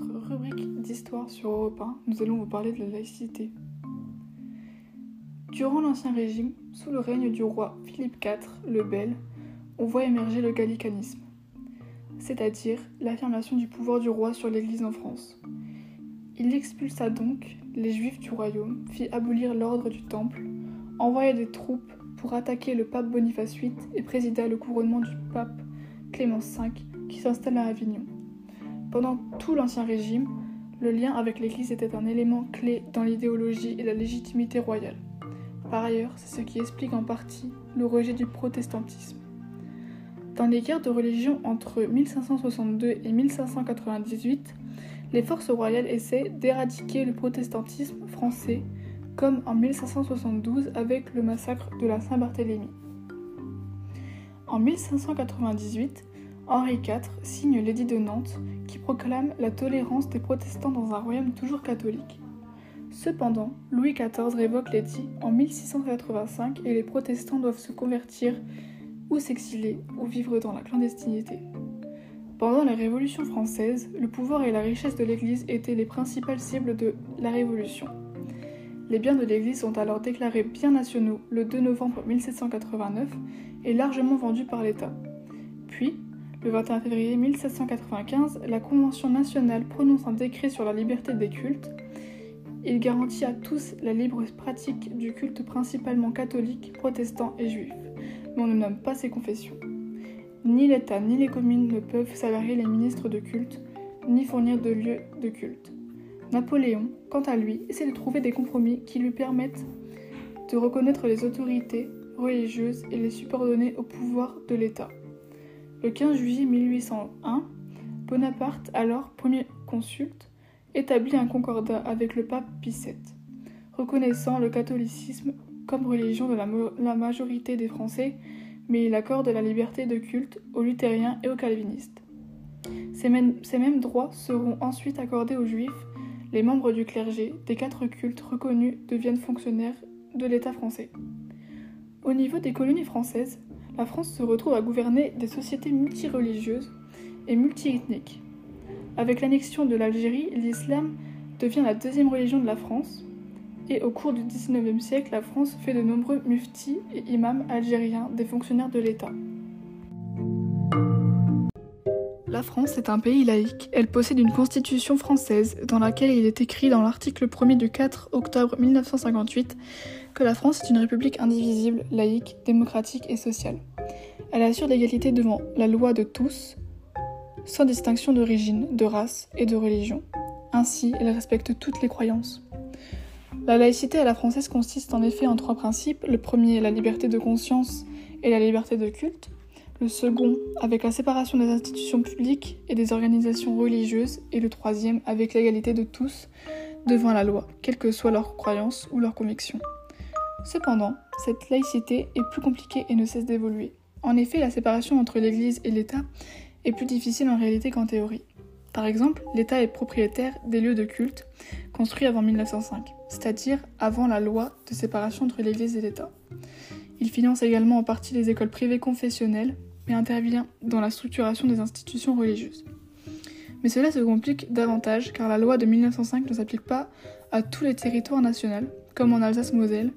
rubrique d'histoire sur Europe 1, nous allons vous parler de la laïcité. Durant l'Ancien Régime, sous le règne du roi Philippe IV le Bel, on voit émerger le gallicanisme, c'est-à-dire l'affirmation du pouvoir du roi sur l'Église en France. Il expulsa donc les Juifs du royaume, fit abolir l'ordre du Temple, envoya des troupes pour attaquer le pape Boniface VIII et présida le couronnement du pape Clémence V qui s'installe à Avignon. Pendant tout l'Ancien Régime, le lien avec l'Église était un élément clé dans l'idéologie et la légitimité royale. Par ailleurs, c'est ce qui explique en partie le rejet du protestantisme. Dans les guerres de religion entre 1562 et 1598, les forces royales essaient d'éradiquer le protestantisme français, comme en 1572 avec le massacre de la Saint-Barthélemy. En 1598, Henri IV signe l'édit de Nantes qui proclame la tolérance des protestants dans un royaume toujours catholique. Cependant, Louis XIV révoque l'édit en 1685 et les protestants doivent se convertir ou s'exiler ou vivre dans la clandestinité. Pendant la Révolution française, le pouvoir et la richesse de l'Église étaient les principales cibles de la Révolution. Les biens de l'Église sont alors déclarés biens nationaux le 2 novembre 1789 et largement vendus par l'État. Puis, le 21 février 1795, la Convention nationale prononce un décret sur la liberté des cultes. Il garantit à tous la libre pratique du culte principalement catholique, protestant et juif, mais on ne nomme pas ces confessions. Ni l'État ni les communes ne peuvent salarier les ministres de culte, ni fournir de lieux de culte. Napoléon, quant à lui, essaie de trouver des compromis qui lui permettent de reconnaître les autorités religieuses et les subordonner au pouvoir de l'État. Le 15 juillet 1801, Bonaparte, alors premier consulte, établit un concordat avec le pape Pie VII, reconnaissant le catholicisme comme religion de la, majorité des Français, mais il accorde la liberté de culte aux luthériens et aux calvinistes. Ces ces mêmes droits seront ensuite accordés aux juifs. Les membres du clergé des quatre cultes reconnus deviennent fonctionnaires de l'État français. Au niveau des colonies françaises, la France se retrouve à gouverner des sociétés multireligieuses et multiethniques. Avec l'annexion de l'Algérie, l'islam devient la deuxième religion de la France, et au cours du XIXe siècle, la France fait de nombreux muftis et imams algériens des fonctionnaires de l'État. La France est un pays laïque. Elle possède une constitution française dans laquelle il est écrit dans l'article 1er du 4 octobre 1958 que la France est une république indivisible, laïque, démocratique et sociale. Elle assure l'égalité devant la loi de tous, sans distinction d'origine, de race et de religion. Ainsi, elle respecte toutes les croyances. La laïcité à la française consiste en effet en trois principes. Le premier, la liberté de conscience et la liberté de culte. Le second, avec la séparation des institutions publiques et des organisations religieuses. Et le troisième, avec l'égalité de tous devant la loi, quelles que soient leurs croyances ou leurs convictions. Cependant, cette laïcité est plus compliquée et ne cesse d'évoluer. En effet, la séparation entre l'Église et l'État est plus difficile en réalité qu'en théorie. Par exemple, l'État est propriétaire des lieux de culte construits avant 1905, c'est-à-dire avant la loi de séparation entre l'Église et l'État. Il finance également en partie les écoles privées confessionnelles, mais intervient dans la structuration des institutions religieuses. Mais cela se complique davantage car la loi de 1905 ne s'applique pas à tous les territoires nationaux, comme en Alsace-Moselle,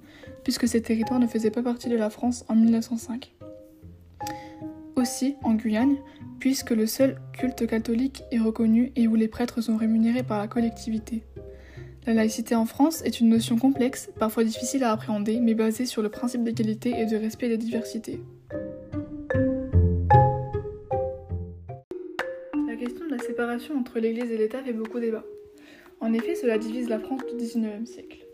puisque ces territoires ne faisaient pas partie de la France en 1905. Aussi en Guyane, puisque le seul culte catholique est reconnu et où les prêtres sont rémunérés par la collectivité. La laïcité en France est une notion complexe, parfois difficile à appréhender, mais basée sur le principe d'égalité et de respect des diversités. La question de la séparation entre l'Église et l'État fait beaucoup débat. En effet, cela divise la France du XIXe siècle.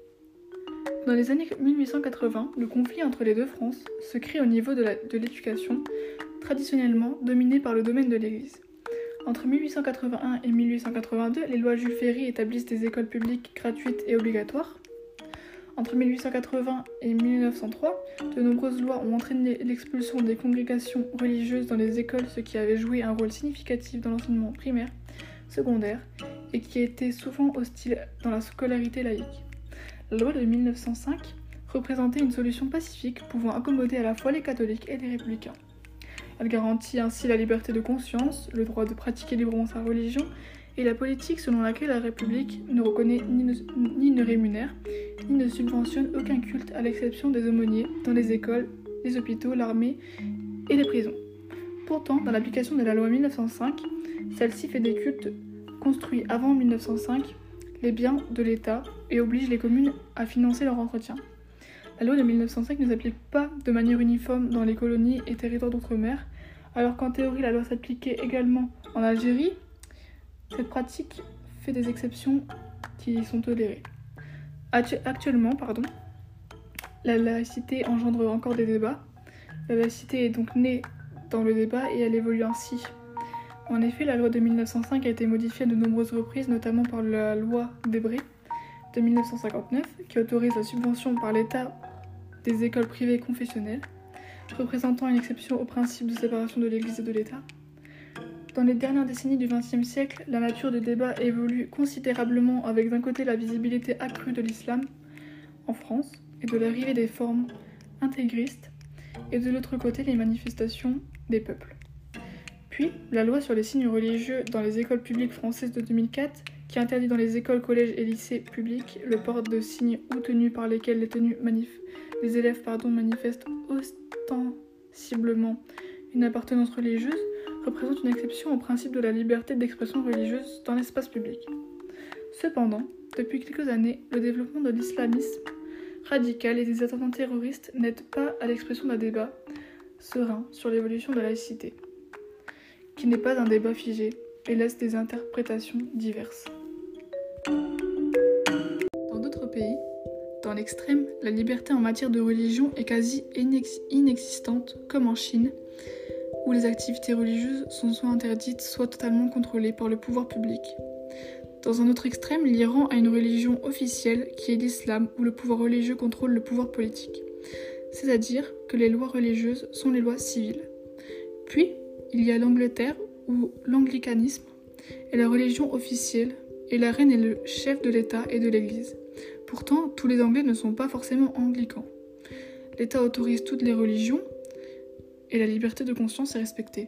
Dans les années 1880, le conflit entre les deux Frances se crée au niveau de l'éducation, traditionnellement dominée par le domaine de l'Église. Entre 1881 et 1882, les lois Jules Ferry établissent des écoles publiques gratuites et obligatoires. Entre 1880 et 1903, de nombreuses lois ont entraîné l'expulsion des congrégations religieuses dans les écoles, ce qui avait joué un rôle significatif dans l'enseignement primaire, secondaire, et qui était souvent hostile dans la scolarité laïque. La loi de 1905 représentait une solution pacifique pouvant accommoder à la fois les catholiques et les républicains. Elle garantit ainsi la liberté de conscience, le droit de pratiquer librement sa religion et la politique selon laquelle la République ne reconnaît ni ne, ni rémunère, ni ne subventionne aucun culte à l'exception des aumôniers dans les écoles, les hôpitaux, l'armée et les prisons. Pourtant, dans l'application de la loi 1905, celle-ci fait des cultes construits avant 1905 les biens de l'État et oblige les communes à financer leur entretien. La loi de 1905 ne s'applique pas de manière uniforme dans les colonies et territoires d'outre-mer, alors qu'en théorie la loi s'appliquait également en Algérie. Cette pratique fait des exceptions qui sont tolérées. Actuellement, pardon, la laïcité engendre encore des débats. La laïcité est donc née dans le débat et elle évolue ainsi en effet, la loi de 1905 a été modifiée de nombreuses reprises, notamment par la loi Debré de 1959, qui autorise la subvention par l'État des écoles privées confessionnelles, représentant une exception au principe de séparation de l'Église et de l'État. Dans les dernières décennies du XXe siècle, la nature du débat évolue considérablement avec d'un côté la visibilité accrue de l'islam en France et de l'arrivée des formes intégristes, et de l'autre côté les manifestations des peuples. La loi sur les signes religieux dans les écoles publiques françaises de 2004, qui interdit dans les écoles, collèges et lycées publics le port de signes ou tenues par lesquels les, élèves manifestent ostensiblement une appartenance religieuse, représente une exception au principe de la liberté d'expression religieuse dans l'espace public. Cependant, depuis quelques années, le développement de l'islamisme radical et des attentats terroristes n'aident pas à l'expression d'un débat serein sur l'évolution de la laïcité n'est pas un débat figé et laisse des interprétations diverses. Dans d'autres pays, dans l'extrême, la liberté en matière de religion est quasi inexistante, comme en Chine, où les activités religieuses sont soit interdites, soit totalement contrôlées par le pouvoir public. Dans un autre extrême, l'Iran a une religion officielle qui est l'islam, où le pouvoir religieux contrôle le pouvoir politique. C'est-à-dire que les lois religieuses sont les lois civiles. Puis, il y a l'Angleterre où l'anglicanisme est la religion officielle et la reine est le chef de l'État et de l'Église. Pourtant, tous les Anglais ne sont pas forcément anglicans. L'État autorise toutes les religions et la liberté de conscience est respectée.